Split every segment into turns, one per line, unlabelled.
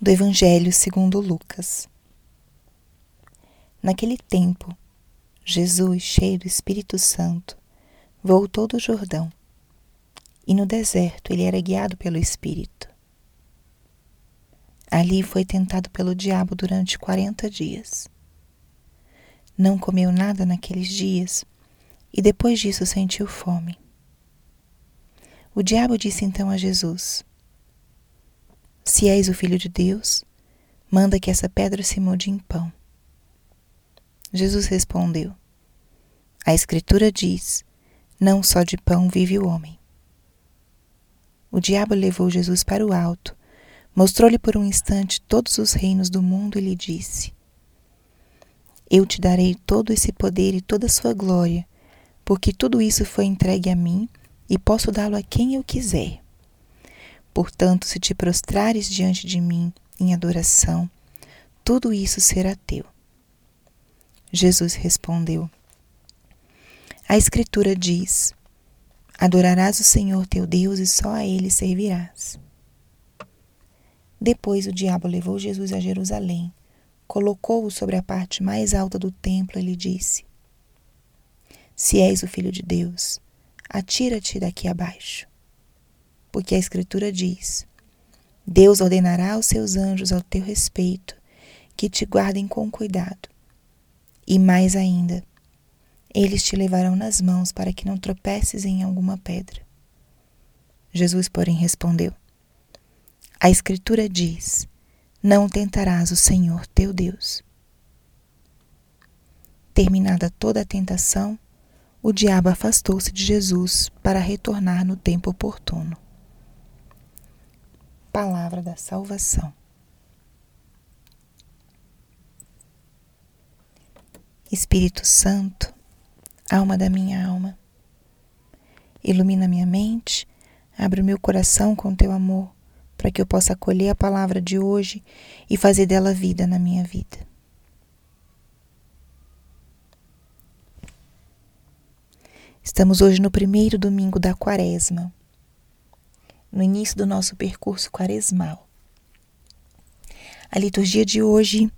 do Evangelho segundo Lucas. Naquele tempo, Jesus, cheio do Espírito Santo, voltou do Jordão, e no deserto ele era guiado pelo Espírito. Ali foi tentado pelo diabo durante quarenta dias. Não comeu nada naqueles dias e depois disso sentiu fome. O diabo disse então a Jesus: Se és o filho de Deus, manda que essa pedra se mude em pão. Jesus respondeu: A Escritura diz: Não só de pão vive o homem. O diabo levou Jesus para o alto, mostrou-lhe por um instante todos os reinos do mundo e lhe disse: Eu te darei todo esse poder e toda a sua glória, porque tudo isso foi entregue a mim e posso dá-lo a quem eu quiser. Portanto, se te prostrares diante de mim em adoração, tudo isso será teu. Jesus respondeu: A Escritura diz: Adorarás o Senhor teu Deus e só a ele servirás. Depois o diabo levou Jesus a Jerusalém, colocou-o sobre a parte mais alta do templo e lhe disse: Se és o filho de Deus, atira-te daqui abaixo. Porque a Escritura diz: Deus ordenará aos seus anjos ao teu respeito que te guardem com cuidado. E mais ainda, eles te levarão nas mãos para que não tropeces em alguma pedra. Jesus, porém, respondeu: A Escritura diz: Não tentarás o Senhor teu Deus. Terminada toda a tentação, o diabo afastou-se de Jesus para retornar no tempo oportuno. Palavra da Salvação. Espírito Santo, alma da minha alma, ilumina minha mente, abre o meu coração com teu amor, para que eu possa acolher a palavra de hoje e fazer dela vida na minha vida. Estamos hoje no primeiro domingo da quaresma, no início do nosso percurso quaresmal. A liturgia de hoje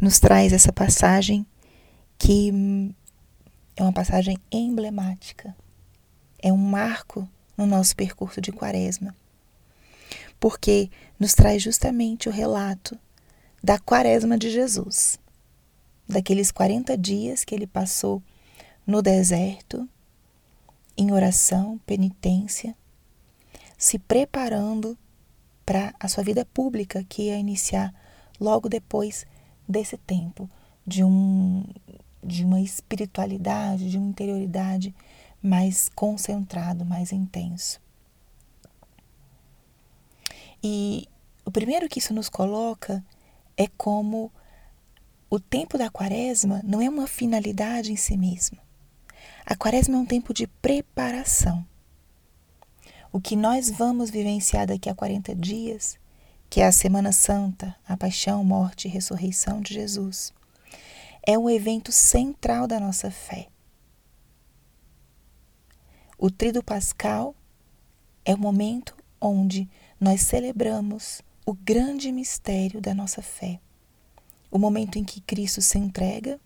nos traz essa passagem que é uma passagem emblemática, é um marco no nosso percurso de quaresma, porque nos traz justamente o relato da quaresma de Jesus, daqueles 40 dias que ele passou no deserto em oração, penitência, se preparando para a sua vida pública que ia iniciar logo depois desse tempo de um de uma espiritualidade, de uma interioridade mais concentrado, mais intenso. E o primeiro que isso nos coloca é como o tempo da quaresma não é uma finalidade em si mesmo. A quaresma é um tempo de preparação. O que nós vamos vivenciar daqui a 40 dias, que é a Semana Santa, a paixão, morte e ressurreição de Jesus, é um evento central da nossa fé. O Trido Pascal é o momento onde nós celebramos o grande mistério da nossa fé. O momento em que Cristo se entrega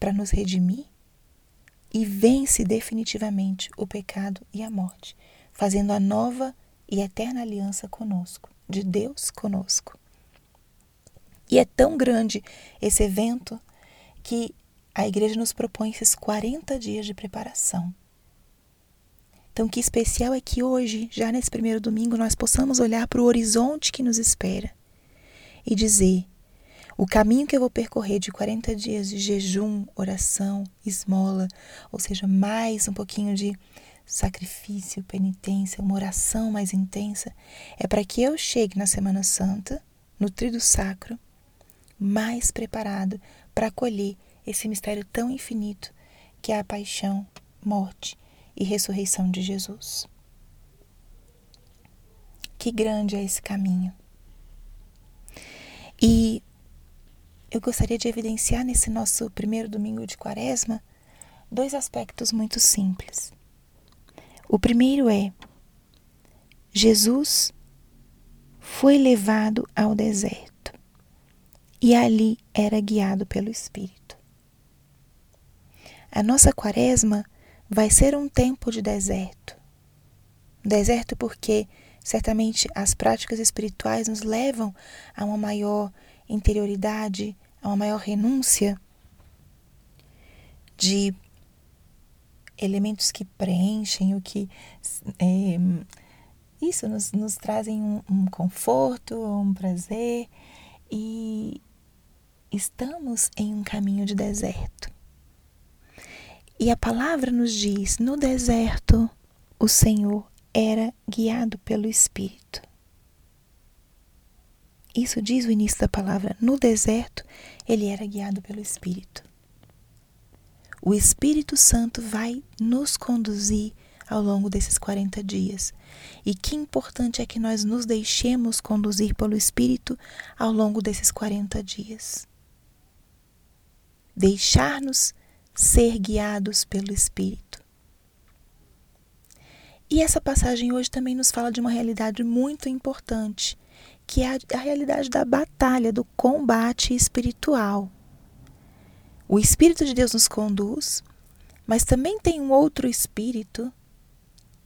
para nos redimir e vence definitivamente o pecado e a morte, fazendo a nova e eterna aliança conosco, de Deus conosco. E é tão grande esse evento que a igreja nos propõe esses 40 dias de preparação. Então, que especial é que hoje, já nesse primeiro domingo, nós possamos olhar para o horizonte que nos espera e dizer: o caminho que eu vou percorrer de 40 dias de jejum, oração, esmola, ou seja, mais um pouquinho de sacrifício, penitência, uma oração mais intensa, é para que eu chegue na Semana Santa, no trido sacro, mais preparado para acolher esse mistério tão infinito que é a paixão, morte e ressurreição de Jesus. Que grande é esse caminho. E eu gostaria de evidenciar nesse nosso primeiro domingo de quaresma dois aspectos muito simples. O primeiro é: Jesus foi levado ao deserto e ali era guiado pelo Espírito. A nossa quaresma vai ser um tempo de deserto. Deserto porque certamente as práticas espirituais nos levam a uma maior interioridade, a uma maior renúncia de elementos que preenchem, o que é, isso nos, nos trazem um, um conforto, um prazer e estamos em um caminho de deserto. E a palavra nos diz: no deserto, o Senhor era guiado pelo Espírito. Isso diz o início da palavra. No deserto, ele era guiado pelo Espírito. O Espírito Santo vai nos conduzir ao longo desses 40 dias. E que importante é que nós nos deixemos conduzir pelo Espírito ao longo desses 40 dias. Deixar-nos ser guiados pelo Espírito. E essa passagem hoje também nos fala de uma realidade muito importante, que é a, realidade da batalha, do combate espiritual. O Espírito de Deus nos conduz, mas também tem um outro Espírito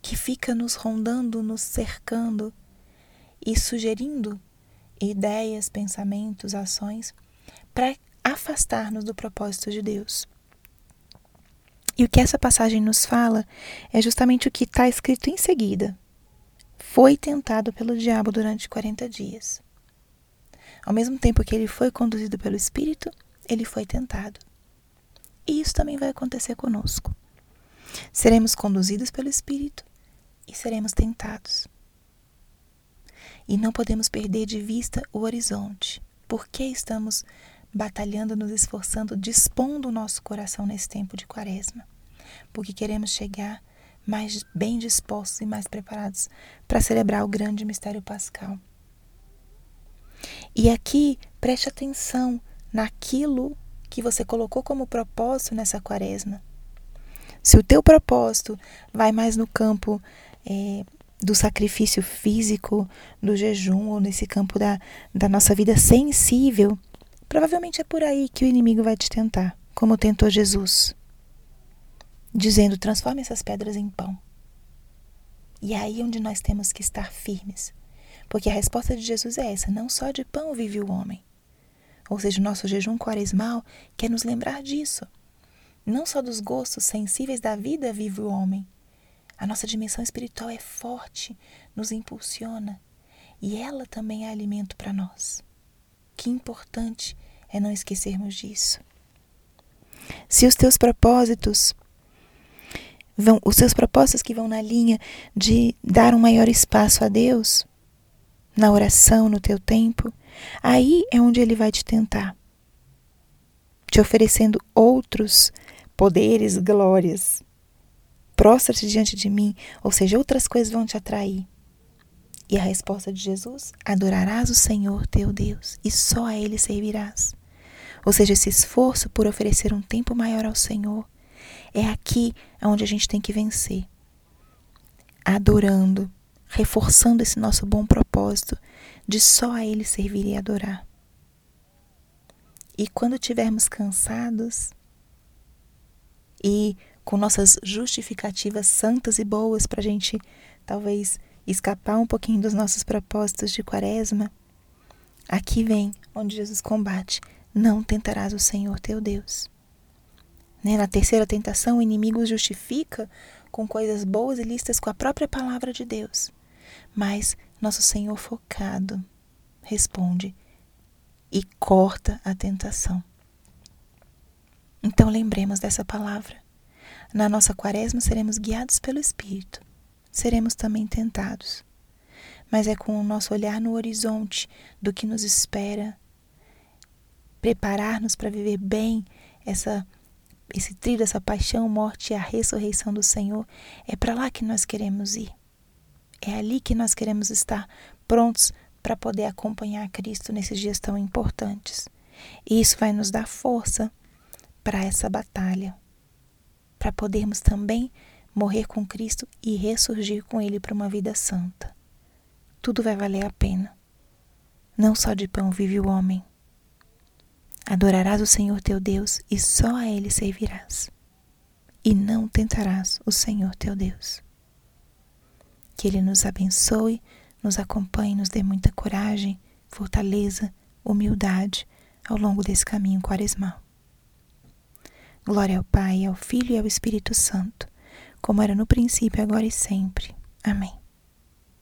que fica nos rondando, nos cercando e sugerindo ideias, pensamentos, ações para afastar-nos do propósito de Deus. E o que essa passagem nos fala é justamente o que está escrito em seguida. Foi tentado pelo diabo durante 40 dias. Ao mesmo tempo que ele foi conduzido pelo Espírito, ele foi tentado. E isso também vai acontecer conosco. Seremos conduzidos pelo Espírito e seremos tentados. E não podemos perder de vista o horizonte. Por que estamos batalhando, nos esforçando, dispondo o nosso coração nesse tempo de quaresma, porque queremos chegar mais bem dispostos e mais preparados para celebrar o grande mistério pascal. E aqui, preste atenção naquilo que você colocou como propósito nessa quaresma. Se o teu propósito vai mais no campo é, do sacrifício físico, do jejum, ou nesse campo da, da nossa vida sensível, Provavelmente é por aí que o inimigo vai te tentar, como tentou Jesus, dizendo: transforme essas pedras em pão. E é aí onde nós temos que estar firmes, porque a resposta de Jesus é essa: não só de pão vive o homem. Ou seja, o nosso jejum quaresmal quer nos lembrar disso. Não só dos gostos sensíveis da vida vive o homem. A nossa dimensão espiritual é forte, nos impulsiona, e ela também é alimento para nós. Que importante é não esquecermos disso. Se os teus propósitos vão, os teus propósitos que vão na linha de dar um maior espaço a Deus, na oração, no teu tempo, aí é onde ele vai te tentar, te oferecendo outros poderes, glórias. Prostra-te diante de mim, ou seja, outras coisas vão te atrair. E a resposta de Jesus: Adorarás o Senhor teu Deus e só a Ele servirás. Ou seja, esse esforço por oferecer um tempo maior ao Senhor é aqui onde a gente tem que vencer. Adorando, reforçando esse nosso bom propósito de só a Ele servir e adorar. E quando tivermos cansados e com nossas justificativas santas e boas para a gente talvez escapar um pouquinho dos nossos propósitos de quaresma, aqui vem onde Jesus combate: não tentarás o Senhor teu Deus. Né? Na terceira tentação, o inimigo justifica com coisas boas e listas com a própria palavra de Deus. Mas nosso Senhor focado responde e corta a tentação. Então lembremos dessa palavra. Na nossa quaresma seremos guiados pelo Espírito seremos também tentados. Mas é com o nosso olhar no horizonte do que nos espera, preparar-nos para viver bem essa esse trilho, essa paixão, morte e a ressurreição do Senhor, é para lá que nós queremos ir. É ali que nós queremos estar prontos para poder acompanhar Cristo nesses dias tão importantes. E isso vai nos dar força para essa batalha, para podermos também morrer com Cristo e ressurgir com Ele para uma vida santa. Tudo vai valer a pena. Não só de pão vive o homem. Adorarás o Senhor teu Deus e só a Ele servirás. E não tentarás o Senhor teu Deus. Que Ele nos abençoe, nos acompanhe, nos dê muita coragem, fortaleza, humildade ao longo desse caminho quaresmal. Glória ao Pai, ao Filho e ao Espírito Santo, como era no princípio, agora e sempre. Amém.